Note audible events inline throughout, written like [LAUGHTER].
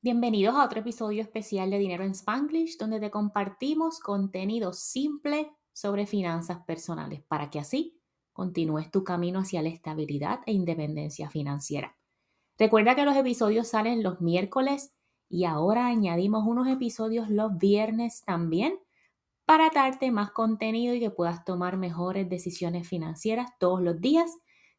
Bienvenidos a otro episodio especial de Dinero en Spanglish, donde te compartimos contenido simple sobre finanzas personales para que así continúes tu camino hacia la estabilidad e independencia financiera. Recuerda que los episodios salen los miércoles y ahora añadimos unos episodios los viernes también para darte más contenido y que puedas tomar mejores decisiones financieras todos los días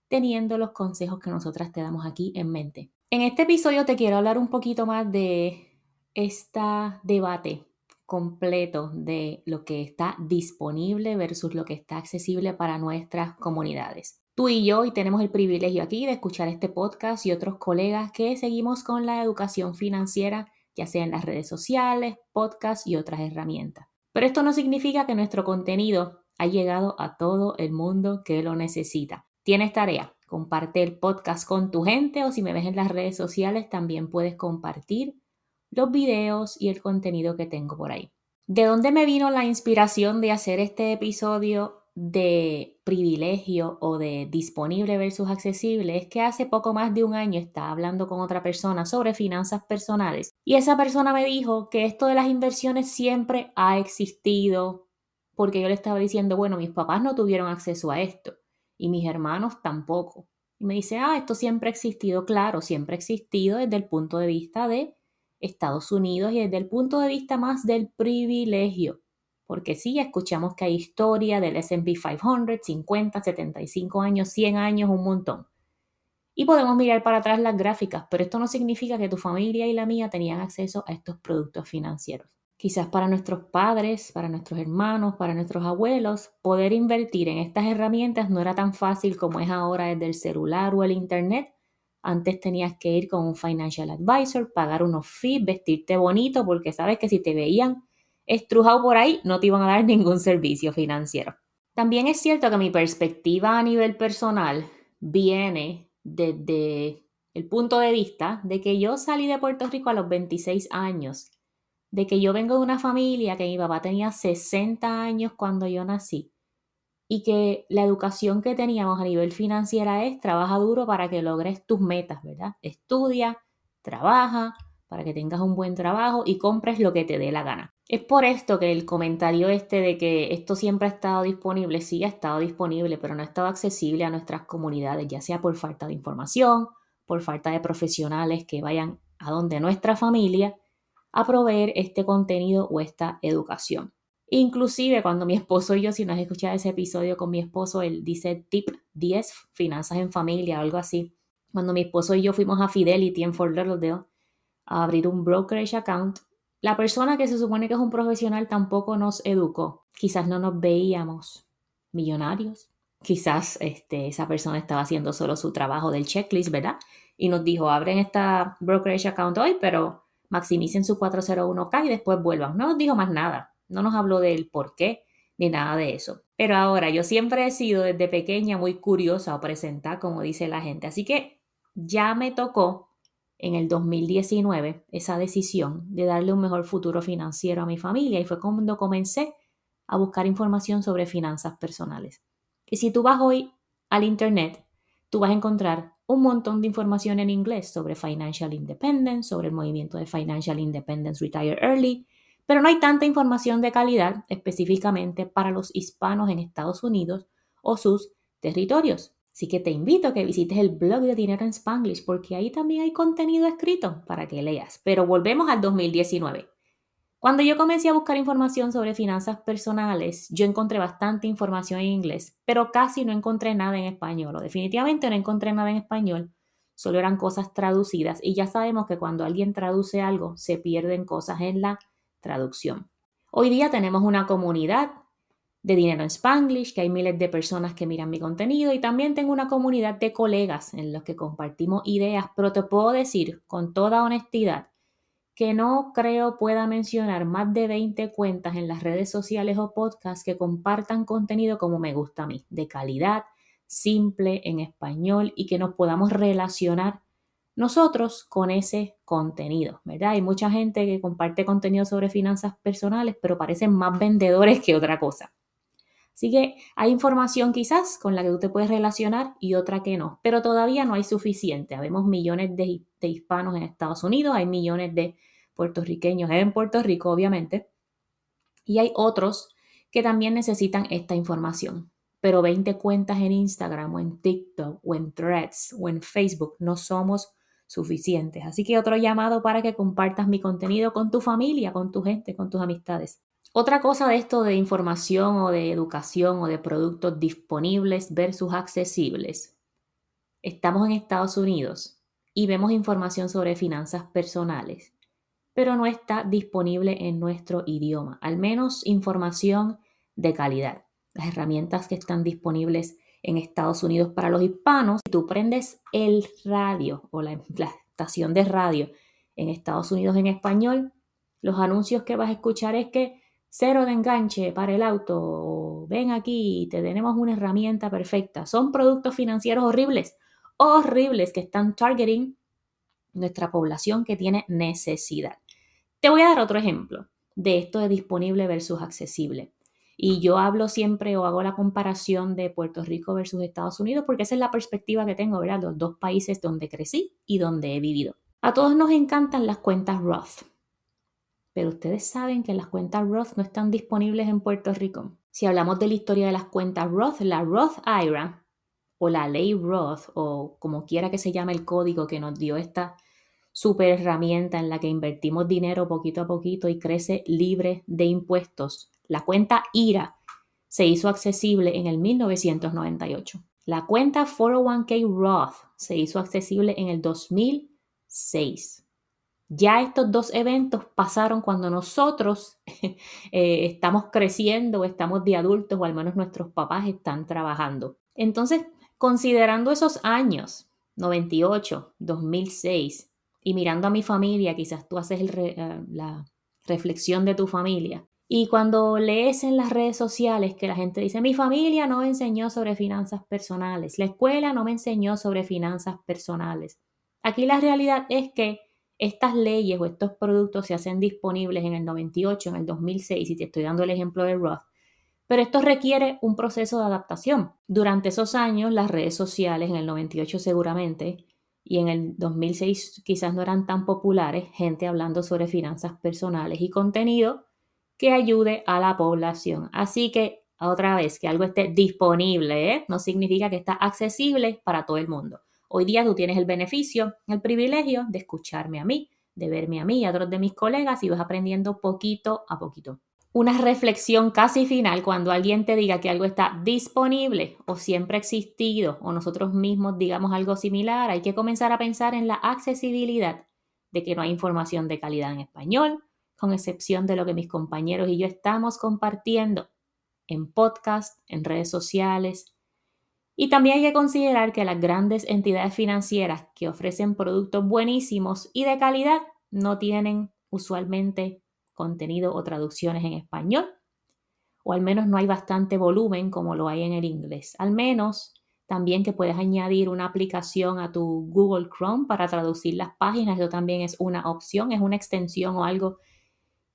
teniendo los consejos que nosotras te damos aquí en mente. En este episodio te quiero hablar un poquito más de este debate completo de lo que está disponible versus lo que está accesible para nuestras comunidades. Tú y yo y tenemos el privilegio aquí de escuchar este podcast y otros colegas que seguimos con la educación financiera, ya sea en las redes sociales, podcasts y otras herramientas. Pero esto no significa que nuestro contenido ha llegado a todo el mundo que lo necesita. Tienes tarea, comparte el podcast con tu gente o si me ves en las redes sociales también puedes compartir los videos y el contenido que tengo por ahí. ¿De dónde me vino la inspiración de hacer este episodio de privilegio o de disponible versus accesible? Es que hace poco más de un año estaba hablando con otra persona sobre finanzas personales y esa persona me dijo que esto de las inversiones siempre ha existido porque yo le estaba diciendo, bueno, mis papás no tuvieron acceso a esto y mis hermanos tampoco. Y me dice, ah, esto siempre ha existido, claro, siempre ha existido desde el punto de vista de Estados Unidos y desde el punto de vista más del privilegio. Porque sí, escuchamos que hay historia del SP 500, 50, 75 años, 100 años, un montón. Y podemos mirar para atrás las gráficas, pero esto no significa que tu familia y la mía tenían acceso a estos productos financieros quizás para nuestros padres, para nuestros hermanos, para nuestros abuelos, poder invertir en estas herramientas no era tan fácil como es ahora desde el celular o el Internet. Antes tenías que ir con un financial advisor, pagar unos fees, vestirte bonito, porque sabes que si te veían estrujado por ahí, no te iban a dar [LAUGHS] ningún servicio financiero. También es cierto que mi perspectiva a nivel personal viene desde el punto de vista de que yo salí de Puerto Rico a los 26 años de que yo vengo de una familia que mi papá tenía 60 años cuando yo nací y que la educación que teníamos a nivel financiero es trabaja duro para que logres tus metas, ¿verdad? Estudia, trabaja para que tengas un buen trabajo y compres lo que te dé la gana. Es por esto que el comentario este de que esto siempre ha estado disponible, sí ha estado disponible, pero no ha estado accesible a nuestras comunidades, ya sea por falta de información, por falta de profesionales que vayan a donde nuestra familia a proveer este contenido o esta educación. Inclusive cuando mi esposo y yo, si no has escuchado ese episodio con mi esposo, él dice tip 10, finanzas en familia algo así. Cuando mi esposo y yo fuimos a Fidelity en Fort Lauderdale a abrir un brokerage account, la persona que se supone que es un profesional tampoco nos educó. Quizás no nos veíamos millonarios. Quizás este, esa persona estaba haciendo solo su trabajo del checklist, ¿verdad? Y nos dijo, abren esta brokerage account hoy, pero maximicen su 401k y después vuelvan. No nos dijo más nada, no nos habló del por qué ni nada de eso. Pero ahora, yo siempre he sido desde pequeña muy curiosa o presentar, como dice la gente. Así que ya me tocó en el 2019 esa decisión de darle un mejor futuro financiero a mi familia y fue cuando comencé a buscar información sobre finanzas personales. Y si tú vas hoy al Internet, tú vas a encontrar un montón de información en inglés sobre Financial Independence, sobre el movimiento de Financial Independence Retire Early, pero no hay tanta información de calidad específicamente para los hispanos en Estados Unidos o sus territorios. Así que te invito a que visites el blog de Dinero en Spanglish porque ahí también hay contenido escrito para que leas. Pero volvemos al 2019. Cuando yo comencé a buscar información sobre finanzas personales, yo encontré bastante información en inglés, pero casi no encontré nada en español, o definitivamente no encontré nada en español, solo eran cosas traducidas y ya sabemos que cuando alguien traduce algo se pierden cosas en la traducción. Hoy día tenemos una comunidad de dinero en Spanglish, que hay miles de personas que miran mi contenido y también tengo una comunidad de colegas en los que compartimos ideas, pero te puedo decir con toda honestidad que no creo pueda mencionar más de 20 cuentas en las redes sociales o podcasts que compartan contenido como me gusta a mí, de calidad, simple, en español y que nos podamos relacionar nosotros con ese contenido, ¿verdad? Hay mucha gente que comparte contenido sobre finanzas personales, pero parecen más vendedores que otra cosa. Así que hay información quizás con la que tú te puedes relacionar y otra que no, pero todavía no hay suficiente. Habemos millones de de hispanos en Estados Unidos, hay millones de puertorriqueños en Puerto Rico, obviamente, y hay otros que también necesitan esta información. Pero 20 cuentas en Instagram o en TikTok o en Threads o en Facebook no somos suficientes. Así que otro llamado para que compartas mi contenido con tu familia, con tu gente, con tus amistades. Otra cosa de esto de información o de educación o de productos disponibles versus accesibles. Estamos en Estados Unidos y vemos información sobre finanzas personales, pero no está disponible en nuestro idioma, al menos información de calidad. Las herramientas que están disponibles en Estados Unidos para los hispanos, si tú prendes el radio o la, [LAUGHS] la estación de radio en Estados Unidos en español, los anuncios que vas a escuchar es que cero de enganche para el auto, ven aquí, te tenemos una herramienta perfecta. Son productos financieros horribles, horribles que están targeting nuestra población que tiene necesidad. Te voy a dar otro ejemplo de esto de disponible versus accesible. Y yo hablo siempre o hago la comparación de Puerto Rico versus Estados Unidos porque esa es la perspectiva que tengo, ¿verdad? Los dos países donde crecí y donde he vivido. A todos nos encantan las cuentas Roth. Pero ustedes saben que las cuentas Roth no están disponibles en Puerto Rico. Si hablamos de la historia de las cuentas Roth, la Roth IRA o la ley Roth o como quiera que se llame el código que nos dio esta super herramienta en la que invertimos dinero poquito a poquito y crece libre de impuestos. La cuenta IRA se hizo accesible en el 1998. La cuenta 401k Roth se hizo accesible en el 2006. Ya estos dos eventos pasaron cuando nosotros [LAUGHS] eh, estamos creciendo estamos de adultos o al menos nuestros papás están trabajando. Entonces, considerando esos años, 98, 2006, y mirando a mi familia, quizás tú haces eh, la reflexión de tu familia. Y cuando lees en las redes sociales que la gente dice, mi familia no me enseñó sobre finanzas personales, la escuela no me enseñó sobre finanzas personales. Aquí la realidad es que estas leyes o estos productos se hacen disponibles en el 98, en el 2006, y te estoy dando el ejemplo de Roth, pero esto requiere un proceso de adaptación. Durante esos años, las redes sociales, en el 98 seguramente, y en el 2006 quizás no eran tan populares, gente hablando sobre finanzas personales y contenido que ayude a la población. Así que, otra vez, que algo esté disponible, ¿eh? no significa que está accesible para todo el mundo. Hoy día tú tienes el beneficio, el privilegio de escucharme a mí, de verme a mí y a otros de mis colegas y vas aprendiendo poquito a poquito. Una reflexión casi final cuando alguien te diga que algo está disponible o siempre ha existido o nosotros mismos digamos algo similar, hay que comenzar a pensar en la accesibilidad de que no hay información de calidad en español, con excepción de lo que mis compañeros y yo estamos compartiendo en podcast, en redes sociales, y también hay que considerar que las grandes entidades financieras que ofrecen productos buenísimos y de calidad no tienen usualmente contenido o traducciones en español, o al menos no hay bastante volumen como lo hay en el inglés. Al menos también que puedes añadir una aplicación a tu Google Chrome para traducir las páginas, eso también es una opción, es una extensión o algo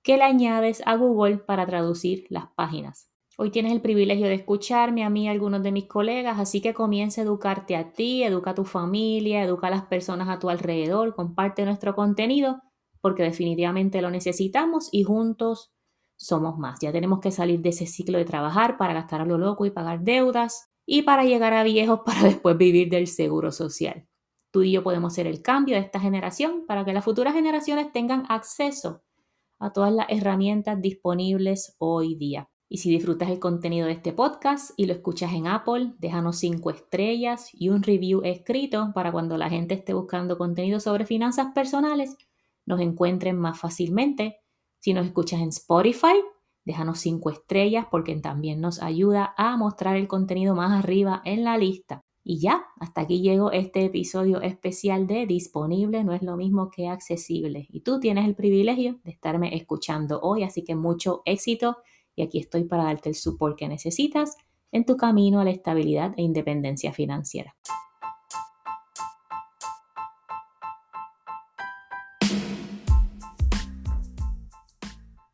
que le añades a Google para traducir las páginas. Hoy tienes el privilegio de escucharme a mí y a algunos de mis colegas, así que comienza a educarte a ti, educa a tu familia, educa a las personas a tu alrededor, comparte nuestro contenido, porque definitivamente lo necesitamos y juntos somos más. Ya tenemos que salir de ese ciclo de trabajar para gastar a lo loco y pagar deudas y para llegar a viejos para [LAUGHS] después vivir del seguro social. Tú y yo podemos ser el cambio de esta generación para que las futuras generaciones tengan acceso a todas las herramientas disponibles hoy día. Y si disfrutas el contenido de este podcast y lo escuchas en Apple, déjanos cinco estrellas y un review escrito para cuando la gente esté buscando contenido sobre finanzas personales, nos encuentren más fácilmente. Si nos escuchas en Spotify, déjanos cinco estrellas porque también nos ayuda a mostrar el contenido más arriba en la lista. Y ya, hasta aquí llegó este episodio especial de Disponible no es lo mismo que accesible. Y tú tienes el privilegio de estarme escuchando hoy, así que mucho éxito y aquí estoy para darte el support que necesitas en tu camino a la estabilidad e independencia financiera.